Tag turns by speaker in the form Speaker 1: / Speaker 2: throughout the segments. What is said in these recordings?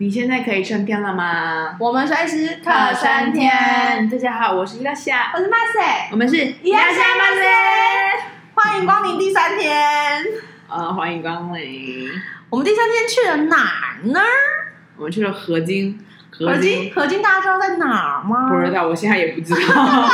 Speaker 1: 你现在可以升天了吗？
Speaker 2: 我们随时可升天。
Speaker 1: 大家好，我是伊拉夏，
Speaker 2: 我是 Marcy，
Speaker 1: 我们是
Speaker 2: 伊拉夏 Marcy，欢迎光临第三天。
Speaker 1: 呃，欢迎光临。
Speaker 2: 我们第三天去了哪儿呢？
Speaker 1: 我们去了合金。
Speaker 2: 合金，合金，大家知道在哪儿吗？
Speaker 1: 不知道，我现在也不知道。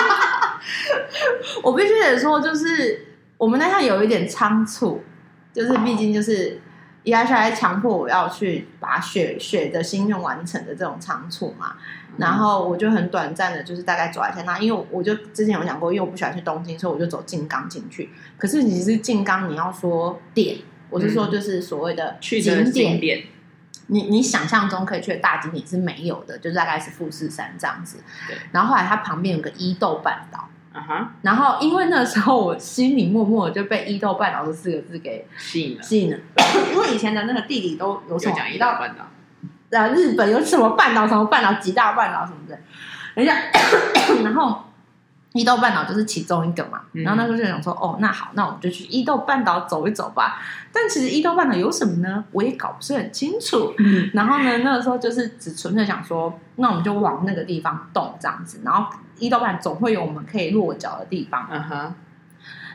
Speaker 2: 我必须得说，就是我们那趟有一点仓促，就是毕竟就是。伊拉夏还强迫我要去把血血的心愿完成的这种仓促嘛，嗯、然后我就很短暂的，就是大概走一下那，因为我就之前有讲过，因为我不喜欢去东京，所以我就走静冈进去。可是你是静冈，你要说点，我是说就是所谓的景点，嗯、景点你你想象中可以去的大景点是没有的，就是大概是富士山这样子。对，然后后来它旁边有个伊豆半岛。Uh huh. 然后因为那时候我心里默默的就被伊豆半岛这四个字给吸引了，吸引了。因为以前的那个地理都有什么讲伊豆半岛，啊，日本有什么半岛，什么半岛，几大半岛什么的。等一下，然后伊豆半岛就是其中一个嘛。然后那时候就想说，嗯、哦，那好，那我们就去伊豆半岛走一走吧。但其实伊豆半岛有什么呢？我也搞不是很清楚。嗯、然后呢，那个时候就是只纯粹想说，那我们就往那个地方动这样子，然后。伊豆半总会有我们可以落脚的地方。嗯哼、uh。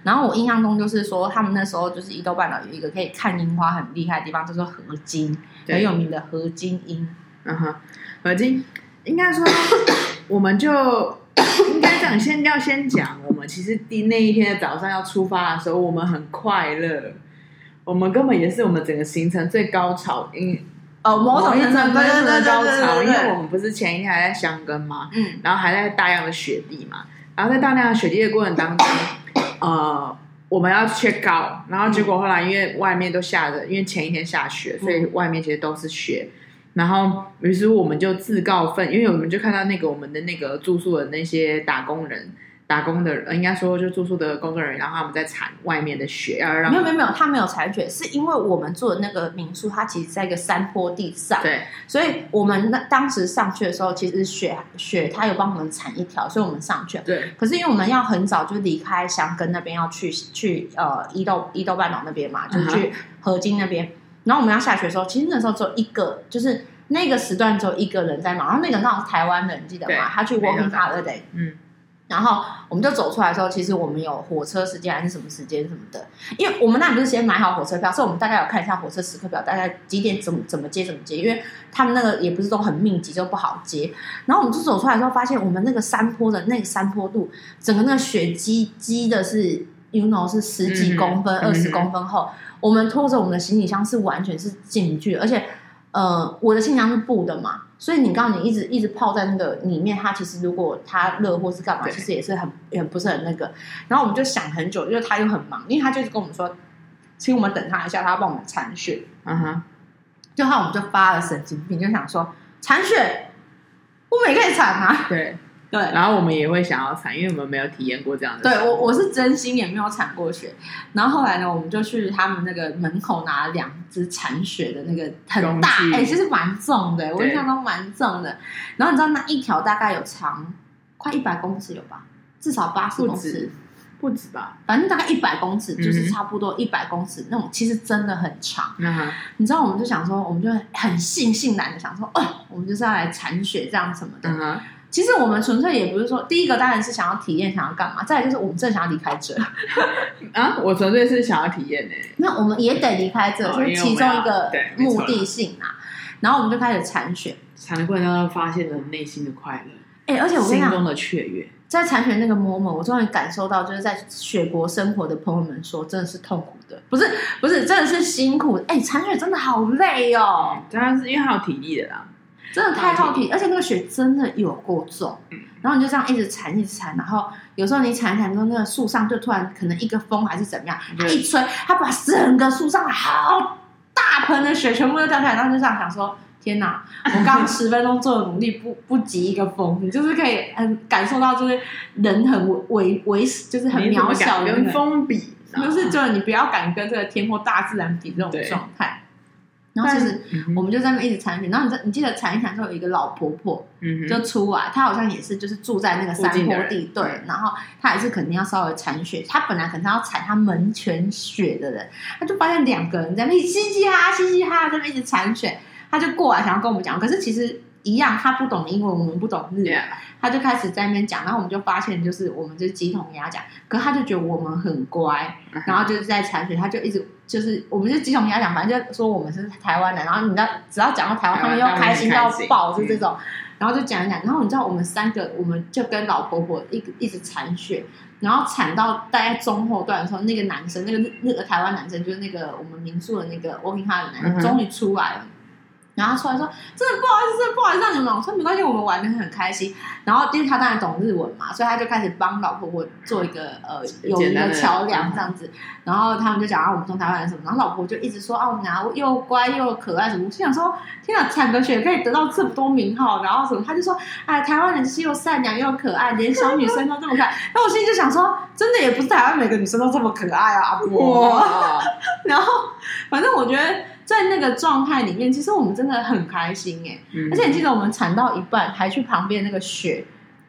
Speaker 2: 然后我印象中就是说，他们那时候就是伊豆半岛有一个可以看樱花很厉害的地方，叫做河津，很有名的河津樱。嗯哼、uh，
Speaker 1: 河、津应该说，我们就应该这样，先要先讲，我们其实第那一天的早上要出发的时候，我们很快乐，我们根本也是我们整个行程最高潮，因。
Speaker 2: 哦，某种程度上
Speaker 1: 的高潮，因为我们不是前一天还在箱根嘛，嗯，然后还在大量的雪地嘛，然后在大量的雪地的过程当中，呃，我们要 check out，然后结果后来因为外面都下着，因为前一天下雪，所以外面其实都是雪，然后于是我们就自告奋，因为我们就看到那个我们的那个住宿的那些打工人。打工的人，应该说就住宿的工作人员，然后他们在铲外面的雪，要让没
Speaker 2: 有没有没有，他没有铲雪，是因为我们住的那个民宿，它其实在一个山坡地上，
Speaker 1: 对，
Speaker 2: 所以我们那当时上去的时候，其实雪雪它有帮我们铲一条，所以我们上去了，
Speaker 1: 对。
Speaker 2: 可是因为我们要很早就离开香根那边，要去去呃伊豆伊豆半岛那边嘛，就去河津那边，uh. 然后我们要下雪的时候，其实那时候只有一个，就是那个时段只有一个人在忙，然后那个人刚好是台湾人，记得吗？他去 working holiday，嗯。然后我们就走出来的时候，其实我们有火车时间还是什么时间什么的，因为我们那不是先买好火车票，所以我们大概有看一下火车时刻表，大概几点怎么怎么接怎么接，因为他们那个也不是都很密集，就不好接。然后我们就走出来的时候，发现我们那个山坡的那个山坡度，整个那个雪积积的是，you know 是十几公分、二十、嗯、公分厚，嗯、我们拖着我们的行李箱是完全是进不去，而且。呃，我的行李箱是布的嘛，所以你刚刚你一直一直泡在那个里面，它其实如果它热或是干嘛，其实也是很也不是很那个。然后我们就想很久，因为他又很忙，因为他就是跟我们说，请我们等他一下，他要帮我们铲雪。嗯哼，就后来我们就发了神经病，就想说铲雪，我们也可以铲啊。
Speaker 1: 对。
Speaker 2: 对，
Speaker 1: 然后我们也会想要铲，因为我们没有体验过这样的。
Speaker 2: 对，我我是真心也没有铲过雪。然后后来呢，我们就去他们那个门口拿了两只铲雪的那个很大，哎具，其实蛮重的，我印象中蛮重的。然后你知道那一条大概有长快一百公尺有吧？至少八十公尺，
Speaker 1: 不止吧？
Speaker 2: 反正大概一百公尺，就是差不多一百公尺、嗯、那种，其实真的很长。嗯、你知道，我们就想说，我们就很悻悻然的想说，哦，我们就是要来铲雪这样什么的。嗯其实我们纯粹也不是说，第一个当然是想要体验，想要干嘛；再来就是我们真的想要离开这
Speaker 1: 啊！我纯粹是想要体验呢。
Speaker 2: 那我们也得离开这，是其中一个目的性啊。然后我们就开始铲雪，
Speaker 1: 铲的过程当中发现了内心的快乐。
Speaker 2: 哎，而且我跟你讲，
Speaker 1: 心中的雀跃，
Speaker 2: 在铲雪那个 moment，我终于感受到，就是在雪国生活的朋友们说，真的是痛苦的，不是不是，真的是辛苦。哎，铲雪真的好累哦，
Speaker 1: 当然是因为还有体力的啦。
Speaker 2: 真的太耗体，而且那个雪真的有够重，然后你就这样一直铲一直铲，然后有时候你铲一铲之后，那个树上就突然可能一个风还是怎么样，它一吹，它把整个树上好大盆的雪全部都掉下来，然后就这样想说：天哪！我刚刚十分钟做的努力不不及一个风，你就是可以很感受到，就是人很微微，就是很渺小的
Speaker 1: 跟风比，
Speaker 2: 就是就是你不要敢跟这个天或大自然比这种状态。然后其实我们就在那一直铲雪，然后你你记得铲一铲之后有一个老婆婆就出来，她好像也是就是住在那个山坡地，对，然后她也是肯定要稍微铲雪，她本来可能要铲她门前雪的人，她就发现两个人在那里嘻嘻哈嘻嘻哈在那一直铲雪，她就过来想要跟我们讲，可是其实一样，他不懂英文，我们不懂日语，他就开始在那边讲，然后我们就发现就是我们就是鸡同鸭讲，可是他就觉得我们很乖，然后就是在铲雪，他就一直就是我们是鸡同鸭讲，反正就说我们是台湾人，然后你知道只要讲到台湾，他们又开心到爆，是这种。然后就讲一讲，然后你知道我们三个，我们就跟老婆婆一一直铲雪，然后铲到大概中后段的时候，那个男生，那个那个台湾男生，就是那个我们民宿的那个 working hard 的男生，终于出来了。然后他出来说：“真的不好意思，真的不好意思让你们。”我说：“没关系，我们玩的很开心。”然后因为他当然懂日文嘛，所以他就开始帮老婆婆做一个呃友谊的桥梁这样子。然后他们就讲啊，我们从台湾来什么。然后老婆就一直说啊，我们俩又乖又可爱什么。我心想说，天哪，铲个雪可以得到这么多名号，然后什么？他就说，哎，台湾人是又善良又可爱，连小女生都这么可爱。那我心里就想说，真的也不是台湾每个女生都这么可爱啊，阿婆。哇 然后反正我觉得。在那个状态里面，其实我们真的很开心哎！嗯、而且你记得我们铲到一半，还去旁边那个雪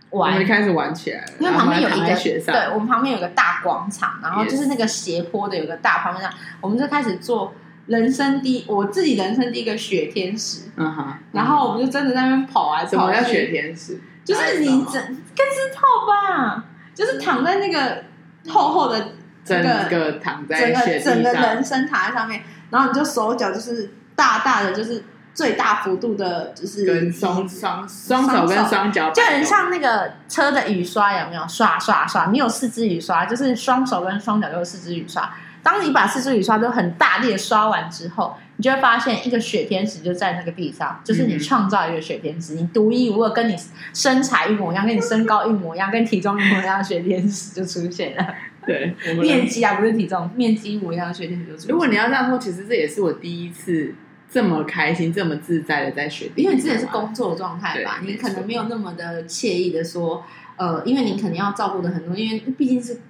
Speaker 2: 玩，
Speaker 1: 我们开始玩起来了。
Speaker 2: 因为旁边有一个雪上，对，我们旁边有个大广场，然后就是那个斜坡的有个大旁边上，我们就开始做人生第我自己人生第一个雪天使。嗯哼，然后我们就真的在那边跑啊，什么
Speaker 1: 叫雪天使？
Speaker 2: 就是你整跟只套吧，就是躺在那个厚厚的
Speaker 1: 整个躺在雪地上，
Speaker 2: 整个人生躺在上面。然后你就手脚就是大大的，就是最大幅度的，就是
Speaker 1: 跟双双双手跟双脚，
Speaker 2: 就很像那个车的雨刷，有没有刷刷刷？你有四支雨刷，就是双手跟双脚都有四支雨刷。当你把四支雨刷都很大力的刷完之后，你就会发现一个雪天使就在那个地上，就是你创造一个雪天使，嗯、你独一无二，跟你身材一模一样，跟你身高一模一样，跟体重一模一样的雪天使就出现了。
Speaker 1: 对，
Speaker 2: 面积啊，不是体重，面积一模一样的雪天使就是。
Speaker 1: 如果你要这样说，其实这也是我第一次这么开心、这么自在的在雪地，
Speaker 2: 因为你之前是工作状态吧，你可能没有那么的惬意的说，呃，因为你肯定要照顾的很多，因为毕竟是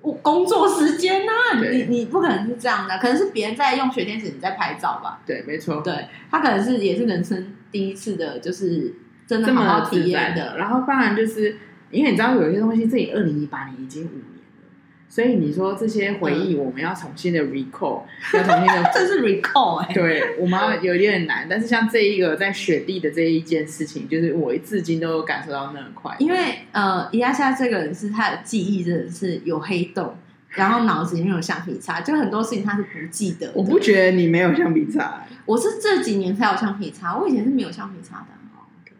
Speaker 2: 我工作时间啊，你你不可能是这样的，可能是别人在用雪天使，你在拍照吧？
Speaker 1: 对，没错，
Speaker 2: 对他可能是也是人生第一次的，就是真的好好体验，的，
Speaker 1: 然后当然就是。因为你知道有一些东西，自己二零一八年已经五年了，所以你说这些回忆我们要重新的 recall，、嗯、要重新的，
Speaker 2: 这是 recall 哎、欸，
Speaker 1: 对，我们要有点难。但是像这一个在雪地的这一件事情，就是我至今都有感受到那么快。
Speaker 2: 因为呃，伊亚夏这个人是他的记忆真的是有黑洞，然后脑子里面有橡皮擦，就很多事情他是不记得。
Speaker 1: 我不觉得你没有橡皮擦，
Speaker 2: 我是这几年才有橡皮擦，我以前是没有橡皮擦的。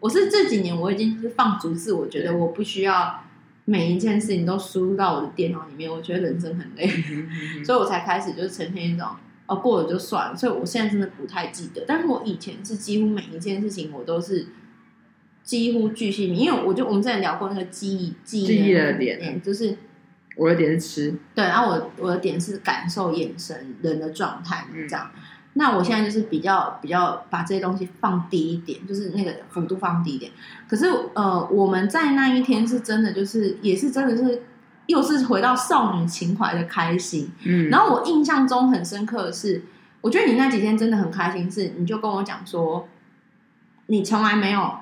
Speaker 2: 我是这几年我已经是放逐自我，觉得我不需要每一件事情都输入到我的电脑里面，我觉得人生很累，所以我才开始就是呈现一种哦，过了就算了。所以我现在真的不太记得，但是我以前是几乎每一件事情我都是几乎巨细靡，因为我就我们之前聊过那个记忆记忆的点，就是
Speaker 1: 我的点是吃，
Speaker 2: 对，然后我我的点是感受眼神人的状态这样。那我现在就是比较比较把这些东西放低一点，就是那个幅度放低一点。可是呃，我们在那一天是真的，就是也是真的是又是回到少女情怀的开心。嗯，然后我印象中很深刻的是，我觉得你那几天真的很开心，是你就跟我讲说，你从来没有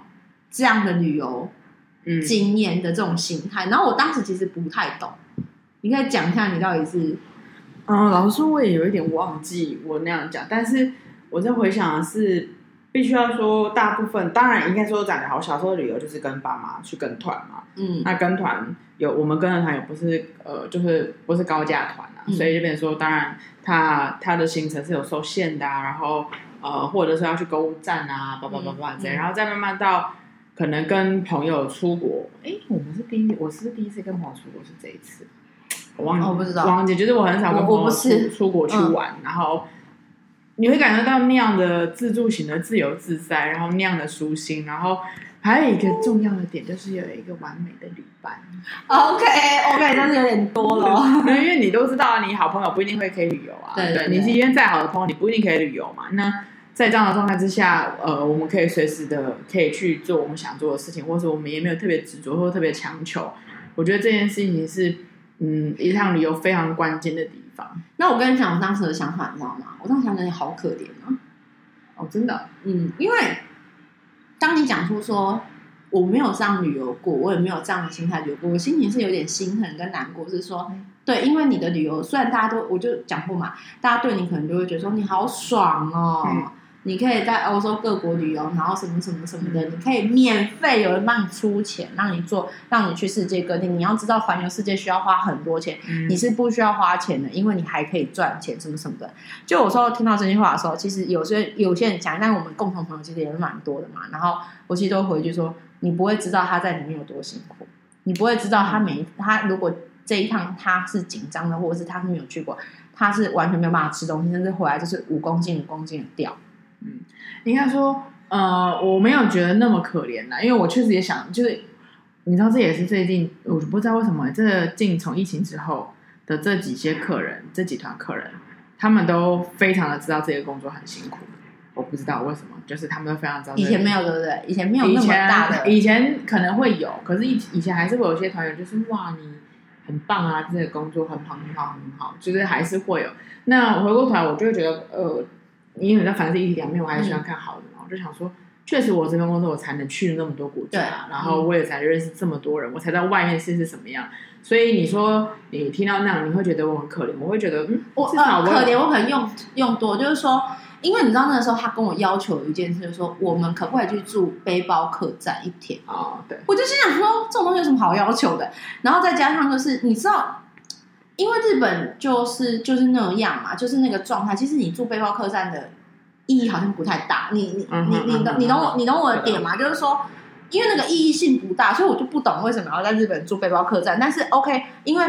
Speaker 2: 这样的旅游经验的这种心态。然后我当时其实不太懂，你可以讲一下你到底是。
Speaker 1: 嗯，老实说，我也有一点忘记我那样讲，但是我在回想的是，必须要说，大部分当然应该说讲的好，小时候旅游就是跟爸妈去跟团嘛，嗯，那跟团有我们跟的团也不是呃，就是不是高价团啊，嗯、所以这边说，当然他他的行程是有受限的啊，然后呃，或者是要去购物站啊，叭叭叭叭这样，然后再慢慢到可能跟朋友出国，哎，我们是第一，我是第一次跟朋友出国是这一次。我忘记，我不知道。王姐，就是我很少跟朋友出出国去玩，嗯、然后你会感觉到那样的自助型的自由自在，然后那样的舒心，然后还有一个重要的点就是有一个完美的旅伴。
Speaker 2: OK OK，真的有点多了。
Speaker 1: 因为你都知道，你好朋友不一定会可以旅游啊。对，对，对，对，你今天再好的朋友，你不一定可以旅游嘛。那在这样的状态之下，呃，我们可以随时的可以去做我们想做的事情，或者我们也没有特别执着或特别强求。我觉得这件事情是。嗯，一趟旅游非常关键的地方。
Speaker 2: 那我跟你讲，我当时的想法，你知道吗？我当时想着你好可怜啊！
Speaker 1: 哦，真的，
Speaker 2: 嗯，因为当你讲出说我没有这样旅游过，我也没有这样的心态旅游过，我心情是有点心疼跟难过。是说，对，因为你的旅游虽然大家都，我就讲过嘛，大家对你可能就会觉得说你好爽哦。嗯你可以在欧洲各国旅游，然后什么什么什么的，你可以免费有人帮你出钱，让你做，让你去世界各地。你要知道，环游世界需要花很多钱，嗯、你是不需要花钱的，因为你还可以赚钱，什么什么的。就有时候听到这句话的时候，其实有些有些人讲，但我们共同朋友其实也是蛮多的嘛。然后我其实都回去说，你不会知道他在里面有多辛苦，你不会知道他每他如果这一趟他是紧张的，或者是他是没有去过，他是完全没有办法吃东西，甚至回来就是五公斤五公斤的掉。
Speaker 1: 嗯，应该说，呃，我没有觉得那么可怜啦，因为我确实也想，就是你知道，这也是最近，我不知道为什么，这近从疫情之后的这几些客人，这几团客人，他们都非常的知道这个工作很辛苦。我不知道为什么，就是他们都非常知道。
Speaker 2: 以前没有，对不对？以前没有那么大的，
Speaker 1: 以前可能会有，可是以以前还是会有些团员就是哇，你很棒啊，这个工作很好，很好，很好，就是还是会有。那回过头来，我就会觉得，呃。因为在凡事一体两面，我还是喜欢看好的嘛。嗯、我就想说，确实我这份工作，我才能去那么多国家，然后我也才认识这么多人，嗯、我才在外面试试什么样。所以你说你听到那样，你会觉得我很可怜，我会觉得嗯，我，至少我、
Speaker 2: 呃、可怜，我可能用用多，就是说，因为你知道那个时候他跟我要求一件事，就是说我们可不可以去住背包客栈一天啊、
Speaker 1: 哦？对，
Speaker 2: 我就心想说，这种东西有什么好要求的？然后再加上就是你知道。因为日本就是就是那样嘛，就是那个状态。其实你住背包客栈的意义好像不太大。你你你你懂你懂我你懂我的点吗？就是说，因为那个意义性不大，所以我就不懂为什么要在日本住背包客栈。但是 OK，因为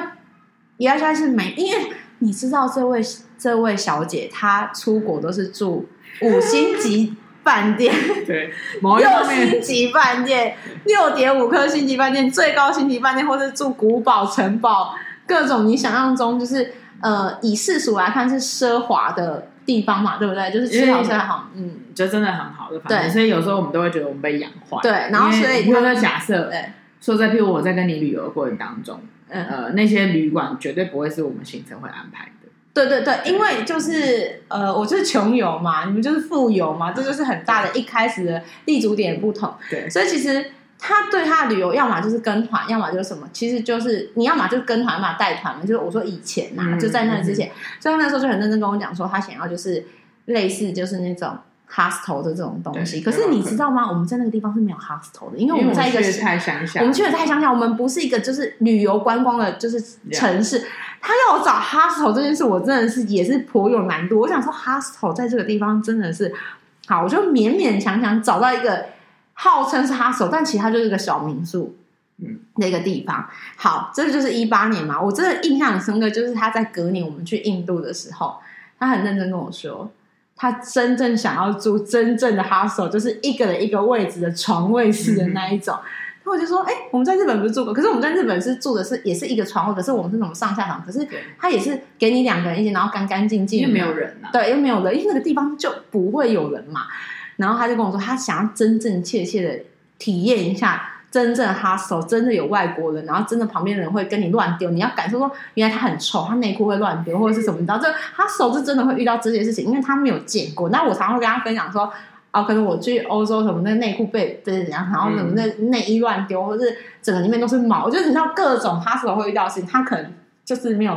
Speaker 2: 原来是没，因为你知道这位这位小姐她出国都是住五星级饭店，
Speaker 1: 对，
Speaker 2: 六星级饭店，六点五颗星级饭店，最高星级饭店，或是住古堡城堡。各种你想象中就是呃，以世俗来看是奢华的地方嘛，对不对？就是吃好吃好，嗯，
Speaker 1: 就真的很好的。对，所以有时候我们都会觉得我们被养坏。
Speaker 2: 对，然后所以
Speaker 1: 比如说假设，对，说在譬如我在跟你旅游的过程当中，嗯呃，那些旅馆绝对不会是我们行程会安排的。
Speaker 2: 对对对，因为就是呃，我就是穷游嘛，你们就是富游嘛，这就是很大的一开始的立足点不同。对，所以其实。他对他的旅游，要么就是跟团，要么就是什么，其实就是你要么就是跟团，要么带团嘛。就是我说以前呐、啊，嗯、就在那之前，嗯、所以他那时候就很认真跟我讲说，他想要就是类似就是那种 hostel 的这种东西。可是你知道吗？我们在那个地方是没有 hostel 的，因为我们在一个我们去太乡下，我们去的太乡下，我们不是一个就是旅游观光的，就是城市。他要我找 hostel 这件事，我真的是也是颇有难度。我想说 hostel 在这个地方真的是好，我就勉勉强强找到一个。号称是哈手，但其实他就是个小民宿，嗯，那个地方。好，这就是一八年嘛，我真的印象很深刻，就是他在隔年我们去印度的时候，他很认真跟我说，他真正想要住真正的 hostel，就是一个人一个位置的床位式的那一种。嗯、哼我就说，哎、欸，我们在日本不是住过，可是我们在日本是住的是也是一个床位，可是我们是那种上下床，可是他也是给你两个人一间，然后干干净净，
Speaker 1: 因为没有人啊，
Speaker 2: 对，又没有人，因为那个地方就不会有人嘛。然后他就跟我说，他想要真真切切的体验一下真正 hostel，真的有外国人，然后真的旁边的人会跟你乱丢，你要感受说，原来他很臭，他内裤会乱丢或者是什么，你知道，这 hostel 是真的会遇到这些事情，因为他没有见过。那我常常会跟他分享说，啊，可能我去欧洲什么，那内裤被被怎样，然后什么那内衣乱丢，或者是整个里面都是毛，就是你知道各种 hostel 会遇到的事情，他可能就是没有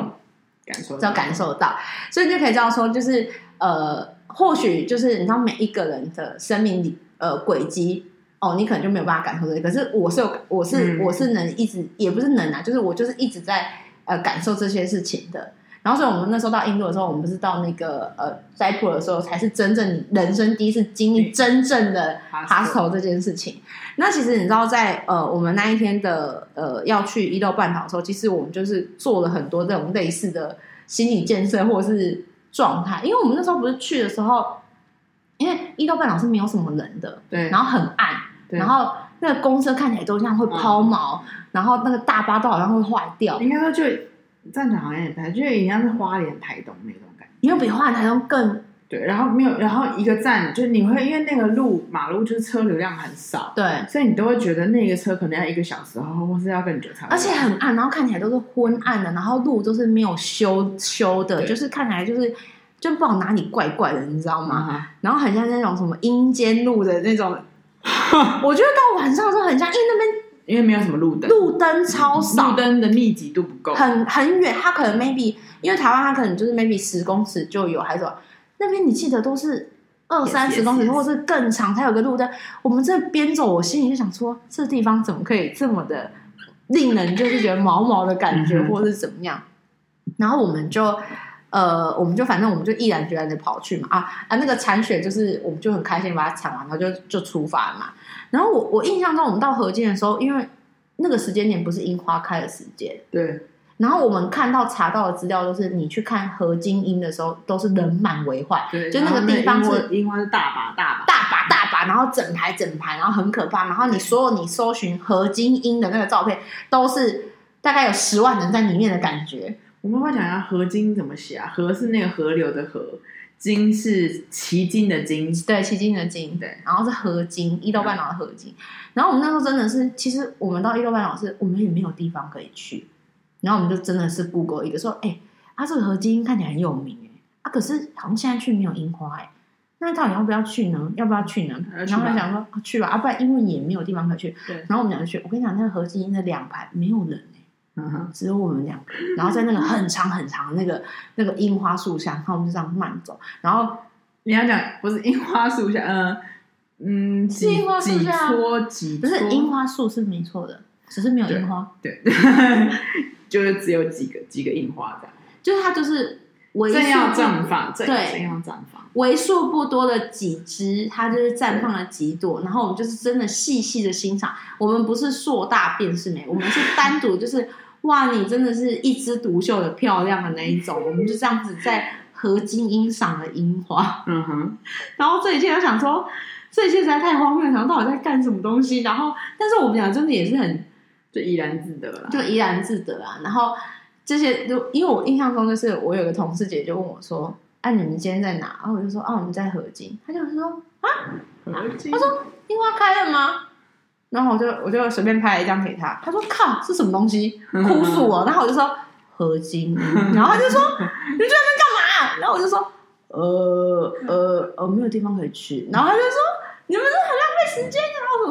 Speaker 2: 感受，要感受到，所以就可以这样说，就是呃。或许就是你知道每一个人的生命里呃轨迹哦，你可能就没有办法感受这些。可是我是有，我是、嗯、我是能一直也不是能啊，就是我就是一直在呃感受这些事情的。然后所以我们那时候到印度的时候，我们不是到那个呃斋浦的时候，才是真正人生第一次经历真正的 hostel 这件事情。那其实你知道在，在呃我们那一天的呃要去伊豆半岛的时候，其实我们就是做了很多这种类似的心理建设，或者是。状态，因为我们那时候不是去的时候，因为一到半岛是没有什么人的，对，然后很暗，对然后那个公车看起来都像会抛锚，嗯、然后那个大巴都好像会坏掉。应该说就站长好像也不太，就一样是花莲台东那种感觉，因为比花莲台东更。对，然后没有，然后一个站就是你会因为那个路马路就是车流量很少，对，所以你都会觉得那个车可能要一个小时，然后或是要更久才。而且很暗，然后看起来都是昏暗的，然后路都是没有修修的，就是看起来就是就不知道哪里怪怪的，你知道吗？嗯、然后很像那种什么阴间路的那种，我觉得到晚上的时候很像，因为那边因为没有什么路灯，路灯超少，路灯的密集度不够，很很远，它可能 maybe 因为台湾它可能就是 maybe 十公尺就有，还是什么。那边你记得都是二三十公里，或是更长，才有个路灯。我们这边走，我心里就想说，这地方怎么可以这么的令人就是觉得毛毛的感觉，或是怎么样？然后我们就呃，我们就反正我们就毅然决然的跑去嘛啊啊！那个铲雪就是，我们就很开心把它铲完，然后就就出发了嘛。然后我我印象中，我们到河间的时候，因为那个时间点不是樱花开的时间，
Speaker 1: 对。
Speaker 2: 然后我们看到查到的资料都是，你去看何金英的时候，都是人满为患，
Speaker 1: 对，
Speaker 2: 就那个地方是
Speaker 1: 樱花是大把大把
Speaker 2: 大把大把，然后整排整排，然后很可怕。然后你所有你搜寻何金英的那个照片，都是大概有十万人在里面的感觉。
Speaker 1: 我们会讲一下何金怎么写啊？河是那个河流的河，金是旗津的金，
Speaker 2: 对，旗津的金，对。然后是何金，伊豆半岛的何金。然后我们那时候真的是，其实我们到伊豆半岛是，我们也没有地方可以去。然后我们就真的是 Google 一个说，哎、欸，啊，这个合金看起来很有名哎，啊，可是好像现在去没有樱花哎，那到底要不要去呢？要不要去呢？去然后他想说、啊、去吧，啊，不然因为也没有地方可去。对。然后我们两个去，我跟你讲，那个合金的两排没有人哎，嗯哼，只有我们两个。然后在那个很长很长的那个那个樱花树下，然后我们就这样慢走。然后
Speaker 1: 你要讲不是樱花树下，嗯嗯，
Speaker 2: 是樱花树下，不是樱花树是没错的，只是没有樱花。
Speaker 1: 对。对就是只有几个几个印花这样，
Speaker 2: 就是它就是为数
Speaker 1: 正要绽放，
Speaker 2: 对，
Speaker 1: 正要绽放，
Speaker 2: 为数不多的几枝，它就是绽放了几朵，然后我们就是真的细细的欣赏。我们不是硕大便是美，我们是单独就是哇，你真的是一枝独秀的漂亮的那一种，我们就这样子在合金欣赏了樱花。嗯哼，然后这一切都想说，这一切实在太荒谬，想到底在干什么东西？然后，但是我们俩真的也是很。
Speaker 1: 就怡然自得了，
Speaker 2: 就怡然自得啊！然后这些就因为我印象中就是我有个同事姐就问我说：“哎、啊，你们今天在哪？”然后我就说：“哦、啊，我们在合津。”他就说：“啊，河津。”他说：“樱花开了吗？”然后我就我就随便拍了一张给他。他说：“靠，是什么东西？哭诉我。”然后我就说：“合津。”然后他就说：“你在那边干嘛？”然后我就说：“呃呃呃，没有地方可以去。”然后他就说：“你们是很时间。”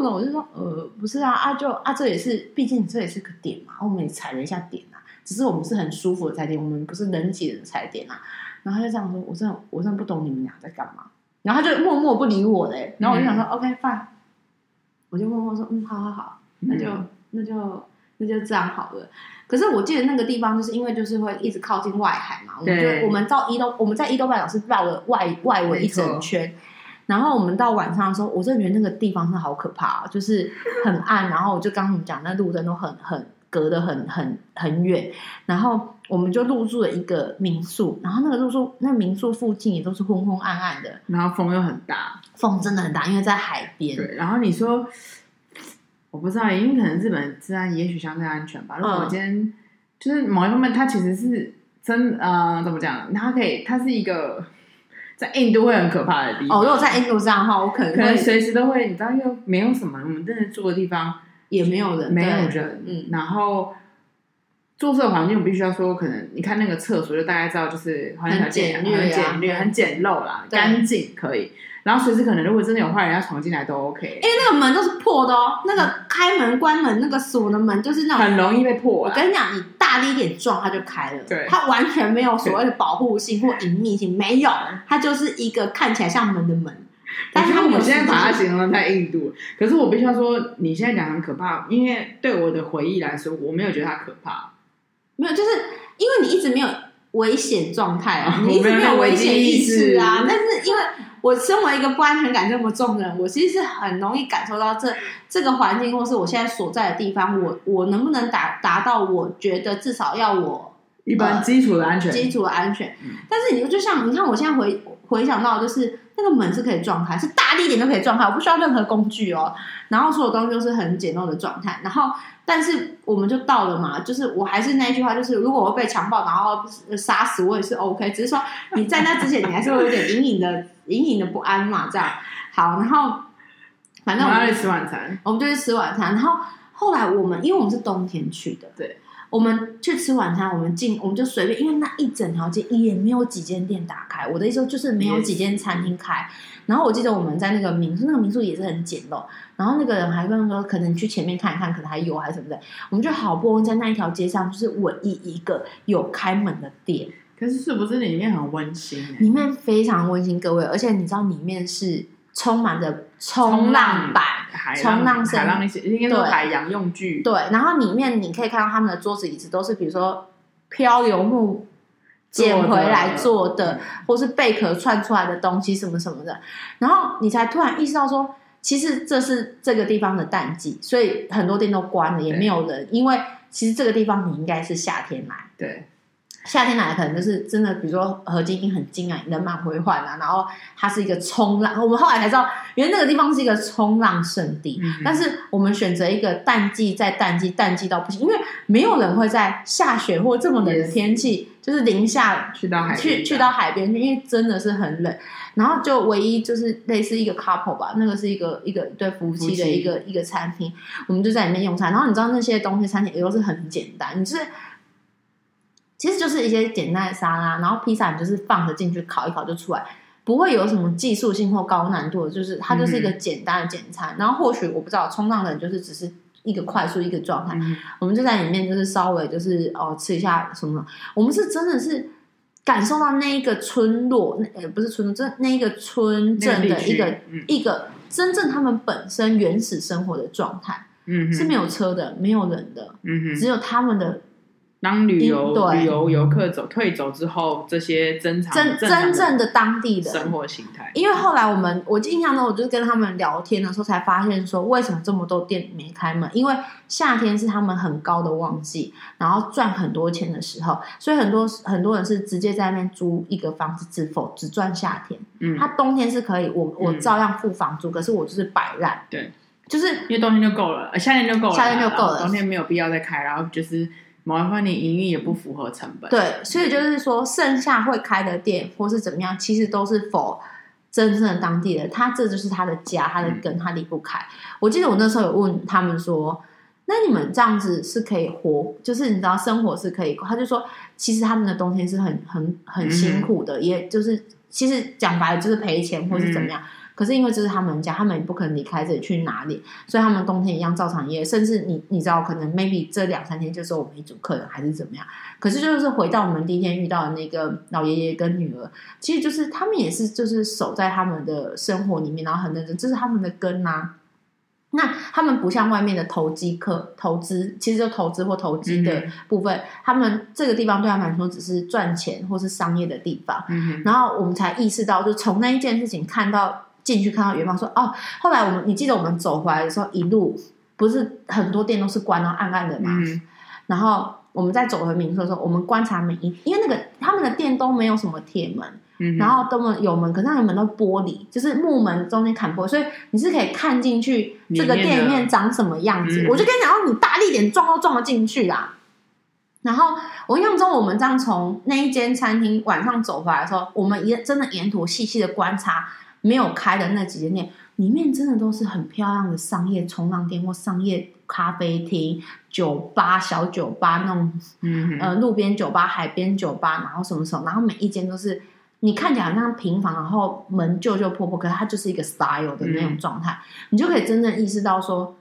Speaker 2: 我就说，呃，不是啊，啊就啊，这也是，毕竟这也是个点嘛，我们也踩了一下点啊，只是我们是很舒服的踩点，我们不是人挤人踩点啊。然后他就这样说，我真的，我真的不懂你们俩在干嘛。然后他就默默不理我嘞。然后我就想说、嗯、，OK fine，我就默默说，嗯，好好好，那就、嗯、那就那就这样好了。可是我记得那个地方，就是因为就是会一直靠近外海嘛，我们就我们到伊豆，我们在伊豆半岛是绕了外外围一整圈。然后我们到晚上的时候，我真的觉得那个地方是好可怕，就是很暗。然后我就刚刚讲，那路灯都很 很隔得很很很远。然后我们就入住了一个民宿，然后那个入住那民宿附近也都是昏昏暗暗的，
Speaker 1: 然后风又很大，
Speaker 2: 风真的很大，因为在海边。
Speaker 1: 对，然后你说我不知道，因为可能日本治安也许相对安全吧。如果我今天、嗯、就是某一方面，它其实是真呃怎么讲？它可以，它是一个。在印度会很可怕的地方
Speaker 2: 哦。如果在印度这样的话，我可能
Speaker 1: 可能随时都会，你知道，又没有什么，我们真的住的地方
Speaker 2: 也没有人，
Speaker 1: 没有人。嗯，然后住宿环境，我必须要说，可能你看那个厕所，就大概知道，就是
Speaker 2: 很简略、
Speaker 1: 很简略、很简陋啦，干净可以。然后随时可能，如果真的有坏人要闯进来，都 OK。
Speaker 2: 因为那个门都是破的哦，那个开门、关门那个锁的门就是那种
Speaker 1: 很容易被破。
Speaker 2: 我跟你讲，你大力一点撞，它就开了。
Speaker 1: 对，
Speaker 2: 它完全没有所谓的保护性或隐秘性，没有，它就是一个看起来像门的门。但是
Speaker 1: 我现在把它形容的太印度，可是我必须要说，你现在讲很可怕，因为对我的回忆来说，我没有觉得它可怕。
Speaker 2: 没有，就是因为你一直没有危险状态啊，你一直没有危险意识啊，但是因为。我身为一个不安全感这么重的人，我其实是很容易感受到这这个环境，或是我现在所在的地方，我我能不能达达到？我觉得至少要我
Speaker 1: 一般基础的安全，
Speaker 2: 基础的安全。嗯、但是你就像你看，我现在回回想到，就是那个门是可以撞开，是大力一点都可以撞开，我不需要任何工具哦。然后所有东西都是很简陋的状态。然后，但是我们就到了嘛，就是我还是那句话，就是如果我被强暴，然后杀死，我也是 OK。只是说你在那之前，你还是会有点隐隐的。隐隐的不安嘛，这样好，然后反正我
Speaker 1: 们，去吃晚餐，
Speaker 2: 我们就去吃晚餐。然后后来我们因为我们是冬天去的，
Speaker 1: 对，
Speaker 2: 我们去吃晚餐，我们进我们就随便，因为那一整条街也没有几间店打开。我的意思就是没有几间餐厅开。然后我记得我们在那个民宿，那个民宿也是很简陋。然后那个人还跟我说，可能去前面看一看，可能还有还是什么的。我们就好不容易在那一条街上，就是唯一一个有开门的店。
Speaker 1: 可是是不是里面很温馨？
Speaker 2: 里面非常温馨，各位，而且你知道里面是充满着冲浪板、冲浪
Speaker 1: 海浪那些，应该说海洋用具。
Speaker 2: 对，然后里面你可以看到他们的桌子椅子都是，比如说漂流木捡回来做的，或是贝壳串出来的东西什么什么的，然后你才突然意识到说。其实这是这个地方的淡季，所以很多店都关了，也没有人。因为其实这个地方你应该是夏天来，
Speaker 1: 对，
Speaker 2: 夏天来可能就是真的，比如说河津很近啊，人满为患啊，然后它是一个冲浪。我们后来才知道，原来那个地方是一个冲浪圣地。嗯、但是我们选择一个淡季，在淡季，淡季到不行，因为没有人会在下雪或这么冷的天气，就是零下
Speaker 1: 去到海
Speaker 2: 去去到海边，因为真的是很冷。然后就唯一就是类似一个 couple 吧，那个是一个一个对夫妻的一个一个餐厅，我们就在里面用餐。然后你知道那些东西餐厅也都是很简单，你就是其实就是一些简单的沙拉，然后披萨你就是放着进去烤一烤就出来，不会有什么技术性或高难度的，就是它就是一个简单的简餐。嗯、然后或许我不知道冲浪的人就是只是一个快速一个状态，嗯、我们就在里面就是稍微就是哦吃一下什么，我们是真的是。感受到那一个村落，那呃不是村落，这那一个村镇的一个、嗯、一个真正他们本身原始生活的状态，嗯，是没有车的，没有人的，嗯哼，只有他们的。
Speaker 1: 当旅游旅游游客走退走之后，这些真
Speaker 2: 真真正的当地的
Speaker 1: 生活形态。
Speaker 2: 因为后来我们我印象中，我就跟他们聊天的时候，才发现说，为什么这么多店没开门？因为夏天是他们很高的旺季，然后赚很多钱的时候，所以很多很多人是直接在那边租一个房子，只否只赚夏天。嗯，他冬天是可以，我我照样付房租，嗯、可是我就是摆烂。
Speaker 1: 对，
Speaker 2: 就是
Speaker 1: 因为冬天就够了，夏天就够了，
Speaker 2: 夏天就够了，
Speaker 1: 冬天没有必要再开，然后就是。麻烦你营运也不符合成本，
Speaker 2: 对，所以就是说，剩下会开的店或是怎么样，其实都是否真正的当地人，他这就是他的家，他的根，他离不开。我记得我那时候有问他们说，那你们这样子是可以活，就是你知道生活是可以，他就说，其实他们的冬天是很很很辛苦的，嗯、也就是其实讲白了就是赔钱或是怎么样。嗯可是因为这是他们家，他们也不可能离开这里去哪里，所以他们冬天一样照常营业。甚至你你知道，可能 maybe 这两三天就是我们一组客人还是怎么样。可是就是回到我们第一天遇到的那个老爷爷跟女儿，其实就是他们也是就是守在他们的生活里面，然后很认真，这是他们的根啊。那他们不像外面的投机客投资，其实就投资或投机的部分，嗯、他们这个地方对他们来说只是赚钱或是商业的地方。嗯、然后我们才意识到，就从那一件事情看到。进去看到远方，说哦，后来我们你记得我们走回来的时候，一路不是很多店都是关到暗暗的嘛。嗯、然后我们在走回民宿的时候，我们观察每一，因为那个他们的店都没有什么铁门，嗯、然后都门有门，可是那个门都玻璃，就是木门中间砍玻璃，所以你是可以看进去这个店里面长什么样子。我就跟你讲，你大力点撞都撞得进去啦。然后我印象中，我们这样从那一间餐厅晚上走回来的时候，我们也真的沿途细细的观察。没有开的那几间店，里面真的都是很漂亮的商业冲浪店或商业咖啡厅、酒吧、小酒吧那种，嗯，呃，路边酒吧、海边酒吧，然后什么什么，然后每一间都是你看起来好像平房，然后门旧旧破破，可是它就是一个 style 的那种状态，嗯、你就可以真正意识到说，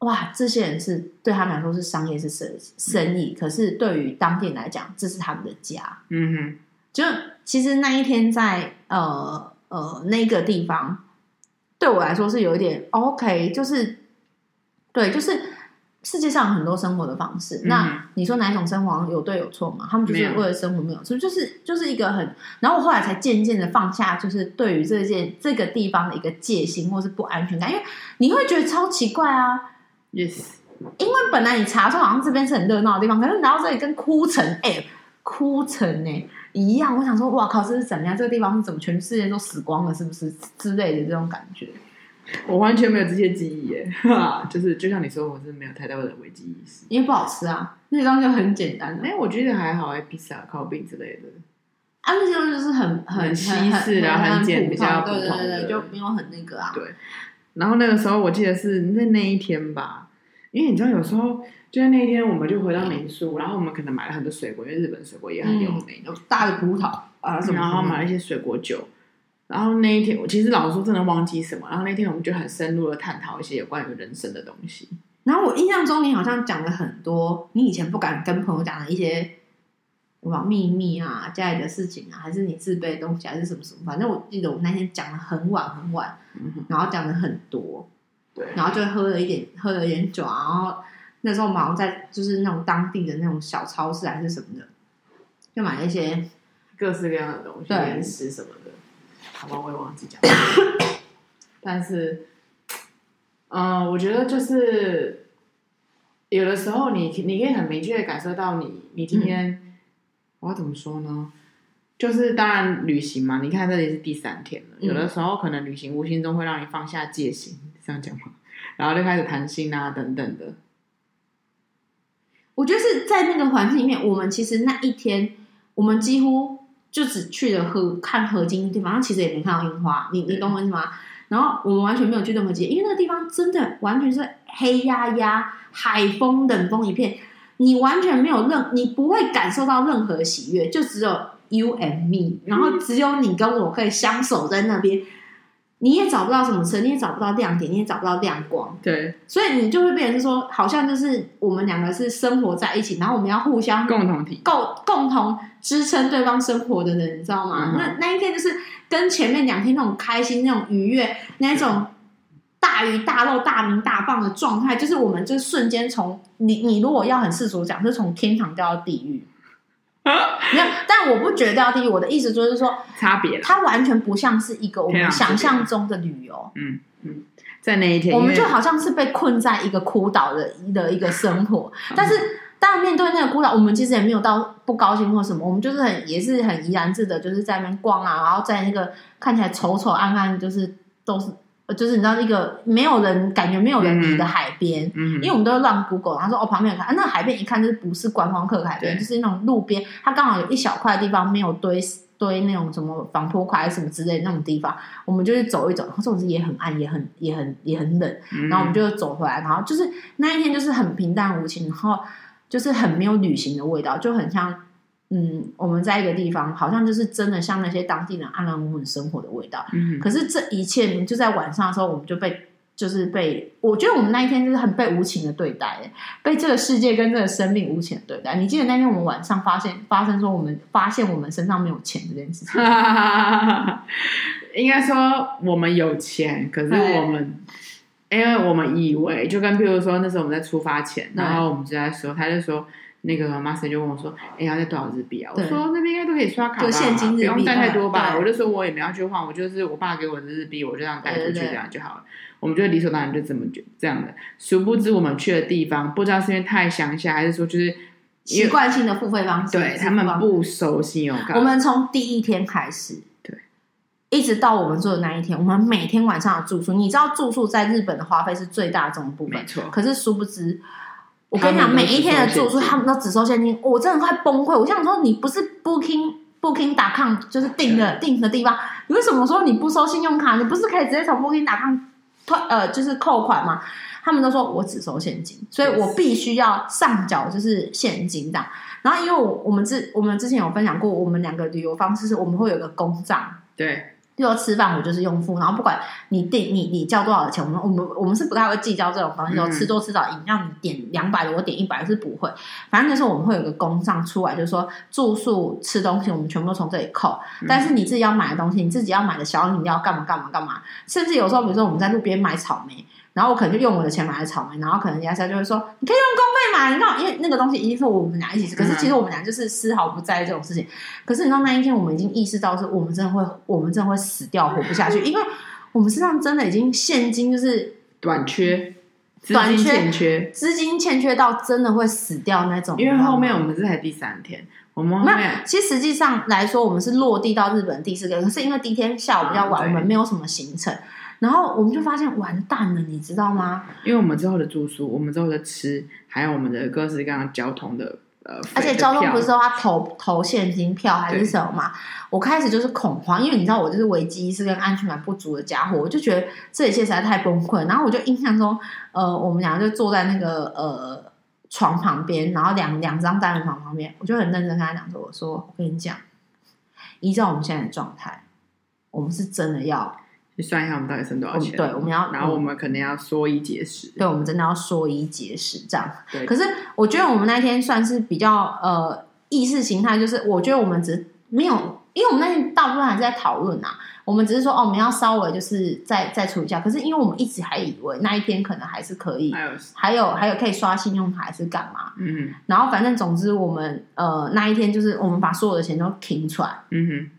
Speaker 2: 哇，这些人是对他们来说是商业是生生意，嗯、可是对于当地人来讲，这是他们的家，嗯哼，就其实那一天在呃。呃，那个地方对我来说是有一点 OK，就是对，就是世界上很多生活的方式。嗯、那你说哪一种生活有对有错嘛？他们就是为了生活没有错，就是就是一个很。然后我后来才渐渐的放下，就是对于这件这个地方的一个戒心或是不安全感，因为你会觉得超奇怪啊。Yes，因为本来你查说好像这边是很热闹的地方，可是来到这里跟哭城哎、欸，哭成呢、欸。一样，我想说，哇靠，这是怎么样？这个地方是怎么全世界都死光了，是不是之类的这种感觉？
Speaker 1: 我完全没有这些记忆耶，就是就像你说，我是没有太大的危机意识，
Speaker 2: 因为不好吃啊，那些东西就很简单。
Speaker 1: 哎，我觉得还好，哎，披萨、烤饼之类的，
Speaker 2: 啊，那些东西就是很很，
Speaker 1: 很西式啊，很，很简，比较普通的，
Speaker 2: 对对对，就没有很那个啊。
Speaker 1: 对。然后那个时候，我记得是那那一天吧，因为你知道，有时候。就是那一天，我们就回到民宿，然后我们可能买了很多水果，因为日本水果也很有名，有、嗯、
Speaker 2: 大的葡萄啊什么，
Speaker 1: 然后买了一些水果酒。然后那一天，我其实老实说，真的忘记什么。然后那天，我们就很深入的探讨一些有关于人生的东西。
Speaker 2: 然后我印象中，你好像讲了很多你以前不敢跟朋友讲的一些什么秘密啊，家里的事情啊，还是你自备的东西，还是什么什么？反正我记得我们那天讲的很晚很晚，嗯、然后讲的很多，对，然后就喝了一点，喝了一点酒，然后那时候我们好像在就是那种当地的那种小超市还是什么的，就买了一些
Speaker 1: 各式各样的东西，零食什么的，好吧，我也忘记讲。但是，嗯、呃，我觉得就是有的时候你你可以很明确的感受到你你今天。嗯我要怎么说呢？就是当然旅行嘛，你看这里是第三天了。嗯、有的时候可能旅行无形中会让你放下戒心，这样讲话，然后就开始谈心啊等等的。
Speaker 2: 我觉得是在那个环境里面，我们其实那一天我们几乎就只去了河看河津的地方，其实也没看到樱花。你你懂我意思吗？然后我们完全没有去任何景点，因为那个地方真的完全是黑压压，海风冷风一片。你完全没有任，你不会感受到任何喜悦，就只有 you and me，然后只有你跟我可以相守在那边，你也找不到什么车，你也找不到亮点，你也找不到亮光，
Speaker 1: 对，
Speaker 2: 所以你就会变成说，好像就是我们两个是生活在一起，然后我们要互相
Speaker 1: 共同体，
Speaker 2: 共共同支撑对方生活的人，你知道吗？嗯、那那一天就是跟前面两天那种开心、那种愉悦、那种。大鱼大肉、大鸣大放的状态，就是我们就瞬间从你你如果要很世俗讲，是从天堂掉到地狱。没有，但我不觉得要第一。我的意思就是说，
Speaker 1: 差别，
Speaker 2: 它完全不像是一个我们想象中的旅游。
Speaker 1: 嗯嗯，在那一天，
Speaker 2: 我们就好像是被困在一个孤岛的的一个生活。但是，当然面对那个孤岛，我们其实也没有到不高兴或什么，我们就是很也是很怡然自得，就是在那边逛啊，然后在那个看起来丑丑暗暗，就是都是。就是你知道那个没有人感觉没有人离的海边，嗯嗯、因为我们都是乱 Google，他说哦旁边有看，啊、那、海边一看就是不是观光客海边，就是那种路边，它刚好有一小块地方没有堆堆那种什么防坡块什么之类的那种地方，我们就去走一走，然后总之也很暗，也很也很也很冷，然后我们就走回来，然后就是那一天就是很平淡无情，然后就是很没有旅行的味道，就很像。嗯，我们在一个地方，好像就是真的像那些当地人安安稳稳生活的味道。嗯，可是这一切就在晚上的时候，我们就被就是被，我觉得我们那一天就是很被无情的对待，被这个世界跟这个生命无情的对待。你记得那天我们晚上发现发生说，我们发现我们身上没有钱这件事情？
Speaker 1: 应该说我们有钱，可是我们因为我们以为，就跟譬如说那时候我们在出发前，然后我们就在说，他就说。那个 master 就问我说：“哎、欸，要带多少日币啊？”我说：“那边应该都可以刷卡吧，现金日币不用带太多吧？”我就说：“我也没有要去换，我就是我爸给我的日币，我就这样带出去这样就好了。对对对”我们就理所当然就这么就这样的。殊不知我们去的地方，不知道是因为太乡下，还是说就是
Speaker 2: 习惯性的付费方式，
Speaker 1: 对他们不熟悉哦。
Speaker 2: 我们从第一天开始，对，一直到我们做的那一天，我们每天晚上的住宿，你知道住宿在日本的花费是最大众的部分，没错。可是殊不知。我跟你讲，每一天的住宿他们都只收现金，我真的快崩溃。我想说，你不是 Booking Booking.com 就是订的订的地方，你为什么说你不收信用卡？你不是可以直接从 Booking.com 退呃，就是扣款吗？他们都说我只收现金，所以我必须要上缴就是现金的。然后因为我我们之我们之前有分享过，我们两个旅游方式是我们会有个公账，
Speaker 1: 对。
Speaker 2: 就说吃饭我就是用付，然后不管你定你你交多少钱，我们我们我们是不太会计较这种东西。说、嗯、吃多吃少，饮料你点两百的，我点一百是不会。反正就是我们会有个公账出来，就是说住宿吃东西我们全部都从这里扣。嗯、但是你自己要买的东西，你自己要买的小饮料干嘛干嘛干嘛，甚至有时候比如说我们在路边买草莓。然后我可能就用我的钱买了草莓，然后可能人家就会说，你可以用公费买，你知道，因为那个东西一定是我们俩一起吃。可是其实我们俩就是丝毫不在意这种事情。可是你知道那一天，我们已经意识到是，我们真的会，我们真的会死掉，活不下去，因为我们身上真的已经现金就是
Speaker 1: 短缺，短缺，
Speaker 2: 资金欠缺到真的会死掉那种。
Speaker 1: 因为后面我们这才第三天，我们后面没有。
Speaker 2: 其实实际上来说，我们是落地到日本第四个，可是因为第一天下午比较晚，啊、我们没有什么行程。然后我们就发现完蛋了，你知道吗？
Speaker 1: 因为我们之后的住宿，我们之后的吃，还有我们的各式各样的交通的呃，
Speaker 2: 而且交通不是说他投投现金票还是什么嘛？我开始就是恐慌，因为你知道我就是危机意识跟安全感不足的家伙，我就觉得这一切实在太崩溃。然后我就印象中，呃，我们两个就坐在那个呃床旁边，然后两两张单人床旁边，我就很认真跟他讲说：“我说我跟你讲，依照我们现在的状态，我们是真的要。”
Speaker 1: 去算一下我们到底剩多少钱？
Speaker 2: 对，我们要，
Speaker 1: 然后我们可能要缩衣节食。
Speaker 2: 对，我们真的要缩衣节食这样。对。可是我觉得我们那天算是比较呃意识形态，就是我觉得我们只没有，因为我们那天大部分还是在讨论啊。我们只是说哦，我们要稍微就是再再处理一下。可是因为我们一直还以为那一天可能还是可以，还有还有还有可以刷信用卡还是干嘛？嗯。然后反正总之我们呃那一天就是我们把所有的钱都停出来。嗯哼。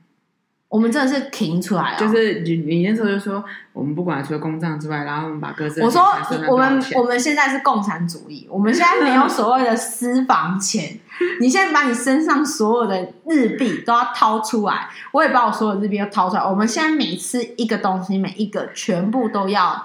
Speaker 2: 我们真的是停出来了，
Speaker 1: 就是你你那时候就说，我们不管除了公账之外，然后我们把各自
Speaker 2: 我说我们我们现在是共产主义，我们现在没有所谓的私房钱，你现在把你身上所有的日币都要掏出来，我也把我所有日币都掏出来，我们现在每次一个东西，每一个全部都要。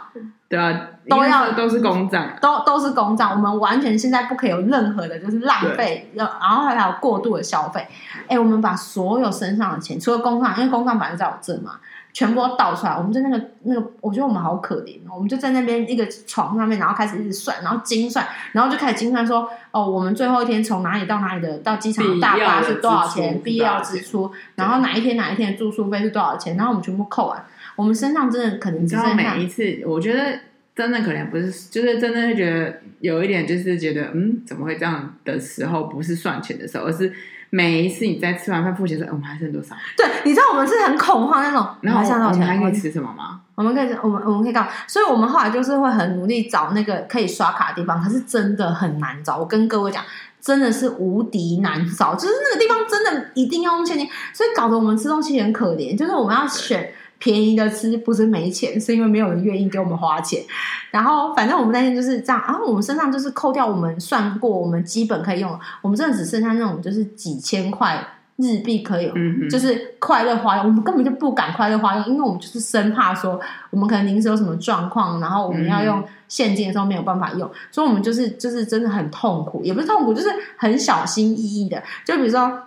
Speaker 1: 对啊，都要都是公账，
Speaker 2: 都都是公账。我们完全现在不可以有任何的，就是浪费，然后还有过度的消费。哎，我们把所有身上的钱，除了公账，因为公账本来就在我这嘛，全部都倒出来。我们在那个那个，我觉得我们好可怜。我们就在那边一个床上面，然后开始一直算，然后精算，然后就开始精算说，哦，我们最后一天从哪里到哪里的到机场的大巴是多少钱，必要支出，然后哪一天哪一天的住宿费是多少钱，然后我们全部扣完。我们身上真的可能只剩
Speaker 1: 每一次，我觉得真的可能不是，就是真的会觉得有一点，就是觉得嗯，怎么会这样的时候，不是算钱的时候，而是每一次你在吃完饭付钱的时候，我们还剩多少？
Speaker 2: 对，你知道我们是很恐慌那种。
Speaker 1: 然后我们还可以吃什么吗？
Speaker 2: 我们可以，我们我们可以干嘛？所以我们后来就是会很努力找那个可以刷卡的地方，可是真的很难找。我跟各位讲，真的是无敌难找，就是那个地方真的一定要用现金，所以搞得我们吃东西很可怜，就是我们要选。便宜的吃不是没钱，是因为没有人愿意给我们花钱。然后反正我们那天就是这样，然后我们身上就是扣掉我们算过我们基本可以用，我们真的只剩下那种就是几千块日币可以，嗯、就是快乐花用。我们根本就不敢快乐花用，因为我们就是生怕说我们可能临时有什么状况，然后我们要用现金的时候没有办法用，所以我们就是就是真的很痛苦，也不是痛苦，就是很小心翼翼的。就比如说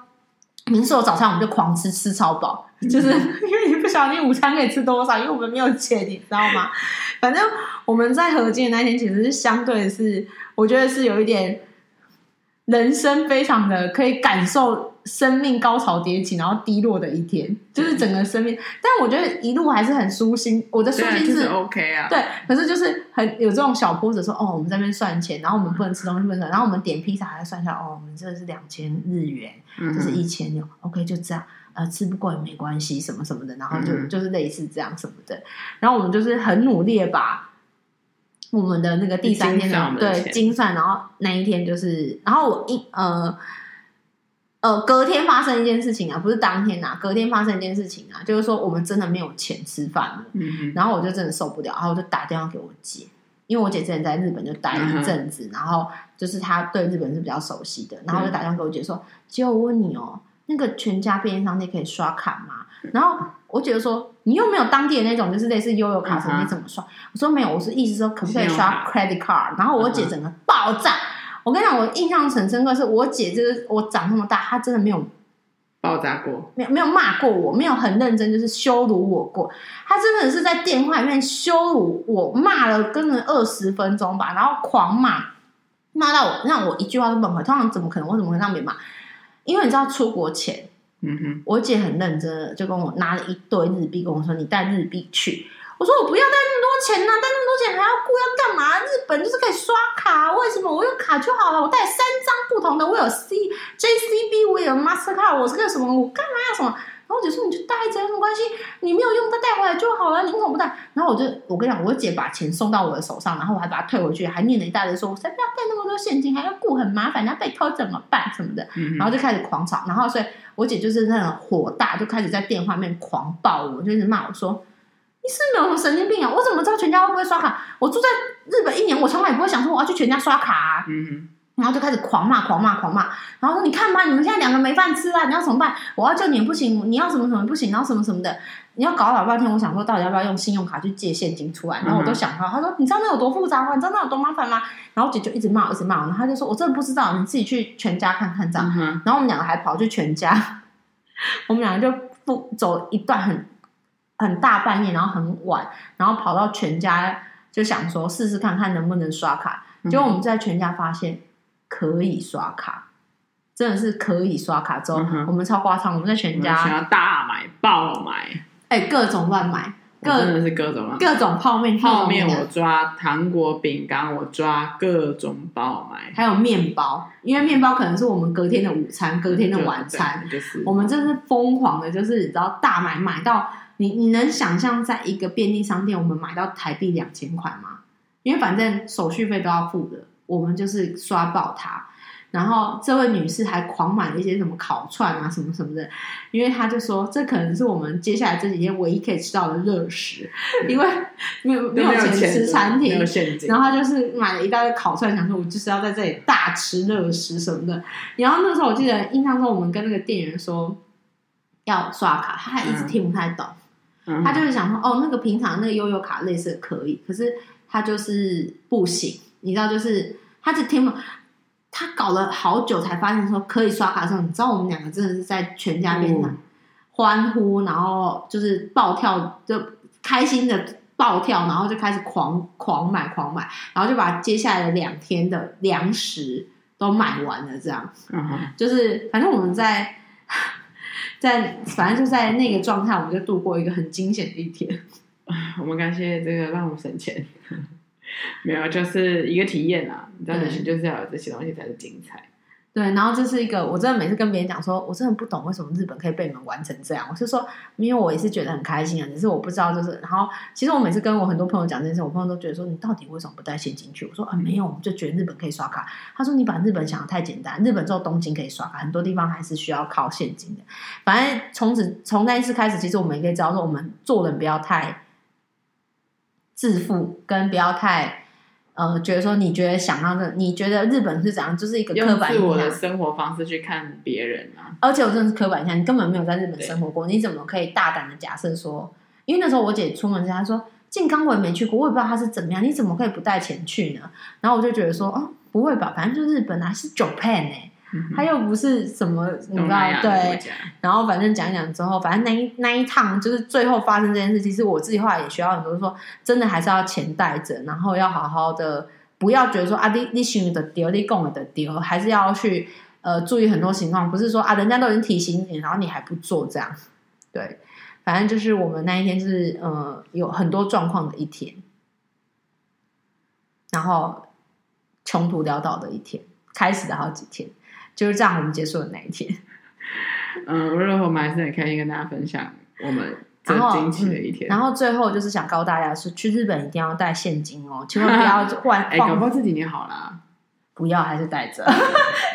Speaker 2: 民宿早餐，我们就狂吃，吃超饱。就是因为你不晓得你午餐可以吃多少，因为我们没有钱，你知道吗？反正我们在合金的那天，其实是相对是，我觉得是有一点人生非常的可以感受生命高潮迭起，然后低落的一天，就是整个生命。但我觉得一路还是很舒心，我的舒心是
Speaker 1: OK 啊。
Speaker 2: 对，可是就是很有这种小波折，说哦，我们在那边算钱，然后我们不能吃东西，不能，然后我们点披萨还要算下，哦，我们这是两千日元，这是一千六，OK，就这样。呃，吃不过也没关系，什么什么的，然后就、嗯、就是类似这样什么的，然后我们就是很努力的把我们的那个第三天的对精算，然后那一天就是，然后我一呃呃隔天发生一件事情啊，不是当天啊，隔天发生一件事情啊，就是说我们真的没有钱吃饭了，嗯，然后我就真的受不了，然后我就打电话给我姐，因为我姐之前在日本就待了一阵子，嗯、然后就是他对日本是比较熟悉的，然后我就打电话给我姐说，姐、嗯，我问你哦。那个全家便利商店可以刷卡吗？然后我觉得说，你又没有当地的那种，就是类似悠游卡什么，你怎么刷？我说没有，我是意思说可不可以刷 credit card？然后我姐整个爆炸。我跟你讲，我印象很深刻，是我姐就是我长那么大，她真的没有
Speaker 1: 爆炸过，
Speaker 2: 没有没有骂过我，没有很认真就是羞辱我过。她真的是在电话里面羞辱我，骂了跟了二十分钟吧，然后狂骂，骂到我让我一句话都不能回。通常怎么可能？我怎么可能让别人骂？因为你知道出国前，嗯哼，我姐很认真的就跟我拿了一堆日币，跟我说：“你带日币去。”我说：“我不要带那么多钱呐、啊，带那么多钱还要顾要干嘛？日本就是可以刷卡，为什么我有卡就好了？我带三张不同的，我有 C JCB，我有 Mastercard，我是个什么？我干嘛要什么？”然后我姐说：“你就带着有什么关系？你没有用，再带回来就好了。你为什么不带？”然后我就我跟你讲，我姐把钱送到我的手上，然后我还把它退回去，还念了一大堆说：“我才不要带那么多现金，还要顾很麻烦，人家被偷怎么办？什么的。嗯嗯”然后就开始狂吵，然后所以我姐就是那种火大，就开始在电话面狂爆我，就一直骂我说：“你是没有什么神经病啊？我怎么知道全家会不会刷卡？我住在日本一年，我从来也不会想说我要去全家刷卡啊。”嗯然后就开始狂骂、狂骂、狂骂，然后说：“你看吧，你们现在两个没饭吃啊，你要怎么办？我要救你也不行，你要什么什么不行，然后什么什么的，你要搞老半天。我想说，到底要不要用信用卡去借现金出来？然后我都想到，他说：你知道那有多复杂吗？你知道那有多麻烦吗？然后姐就一直骂，一直骂，然后他就说：我真的不知道，你自己去全家看看这样。然后我们两个还跑去全家，我们两个就不走一段很很大半夜，然后很晚，然后跑到全家就想说试试看看能不能刷卡。结果我们在全家发现。可以刷卡，真的是可以刷卡。之后、嗯、我们超夸张，我们在全家，
Speaker 1: 大买爆买，
Speaker 2: 哎、欸，各种乱买。
Speaker 1: 各真的是各种
Speaker 2: 各种泡面，
Speaker 1: 泡面我抓，糖果、饼干我抓，各种爆买，
Speaker 2: 还有面包，因为面包可能是我们隔天的午餐，隔天的晚餐，
Speaker 1: 就是。
Speaker 2: 我们真是疯狂的，就是你知道大买买到你你能想象在一个便利商店，我们买到台币两千块吗？因为反正手续费都要付的，我们就是刷爆它。然后这位女士还狂买了一些什么烤串啊，什么什么的，因为她就说这可能是我们接下来这几天唯一可以吃到的热食，因为没有没有钱吃餐厅，然后她就是买了一大堆烤串，想说我就是要在这里大吃热食什么的。然后那时候我记得印象中，我们跟那个店员说要刷卡，他还一直听不太懂，嗯、他就是想说哦，那个平常那个悠悠卡类似的可以，可是他就是不行，你知道，就是他只听不。他搞了好久才发现说可以刷卡的时候，你知道我们两个真的是在全家面前欢呼，然后就是暴跳，就开心的暴跳，然后就开始狂狂买狂买，然后就把接下来的两天的粮食都买完了，这样，就是反正我们在 在反正就在那个状态，我们就度过一个很惊险的一天。
Speaker 1: 我们感谢这个让我省钱。没有，就是一个体验啊！你知道，旅行就是要有这些东西才是精彩。
Speaker 2: 对，然后这是一个，我真的每次跟别人讲说，我真的不懂为什么日本可以被你们玩成这样。我是说，因为我也是觉得很开心啊，只是我不知道，就是然后，其实我每次跟我很多朋友讲这件事，我朋友都觉得说，你到底为什么不带现金去？我说啊，没有，我们就觉得日本可以刷卡。他说，你把日本想的太简单，日本只有东京可以刷卡，很多地方还是需要靠现金的。反正从此从那一次开始，其实我们也可以知道说，我们做人不要太。自负跟不要太呃，觉得说你觉得想要的，你觉得日本是怎样，就是一个刻板印象。
Speaker 1: 用自我的生活方式去看别人啊，
Speaker 2: 而且我真的是刻板印象，你根本没有在日本生活过，你怎么可以大胆的假设说？因为那时候我姐出门前，她说静冈我也没去过，我也不知道她是怎么样，你怎么可以不带钱去呢？然后我就觉得说，哦，不会吧，反正就日本啊，是 Japan 哎。他又不是什么，你知道对？然后反正讲一讲之后，反正那一那一趟就是最后发生这件事。其实我自己后来也学到很多说，说真的还是要钱带着，然后要好好的，不要觉得说啊，你你想的丢，你讲的丢，还是要去呃注意很多情况，不是说啊，人家都已经提醒你，然后你还不做这样。对，反正就是我们那一天是呃有很多状况的一天，然后穷途潦倒的一天，开始的好几天。就是这样，我们结束的那一天。
Speaker 1: 嗯，无论如何，我们还是很开心跟大家分享我们这惊奇的一天
Speaker 2: 然、嗯。然后最后就是想告诉大家，是去日本一定要带现金哦，千万不要换。哎、
Speaker 1: 欸，搞不好这几年好啦，
Speaker 2: 不要还是带着。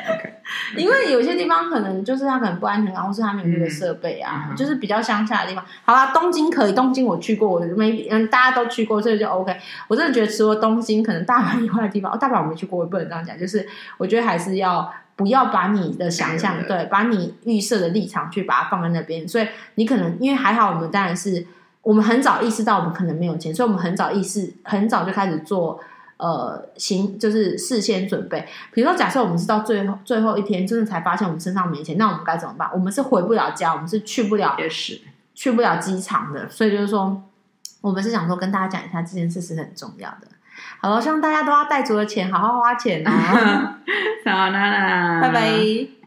Speaker 2: Okay. 因为有些地方可能就是它可能不安全，然后是它没有那个设备啊，嗯、就是比较乡下的地方。好啦，东京可以，东京我去过，我没嗯，大家都去过，所以就 OK。我真的觉得除了东京，可能大阪以外的地方，哦，大阪我没去过，我不能这样讲。就是我觉得还是要。不要把你的想象对，把你预设的立场去把它放在那边，所以你可能因为还好，我们当然是我们很早意识到我们可能没有钱，所以我们很早意识，很早就开始做呃行，就是事先准备。比如说，假设我们是到最后最后一天，真的才发现我们身上没钱，那我们该怎么办？我们是回不了家，我们是去不了，
Speaker 1: 也是
Speaker 2: 去不了机场的。所以就是说，我们是想说跟大家讲一下这件事是很重要的。好了，希望大家都要带足了钱，好好花钱啊。
Speaker 1: 好啦啦，
Speaker 2: 拜拜。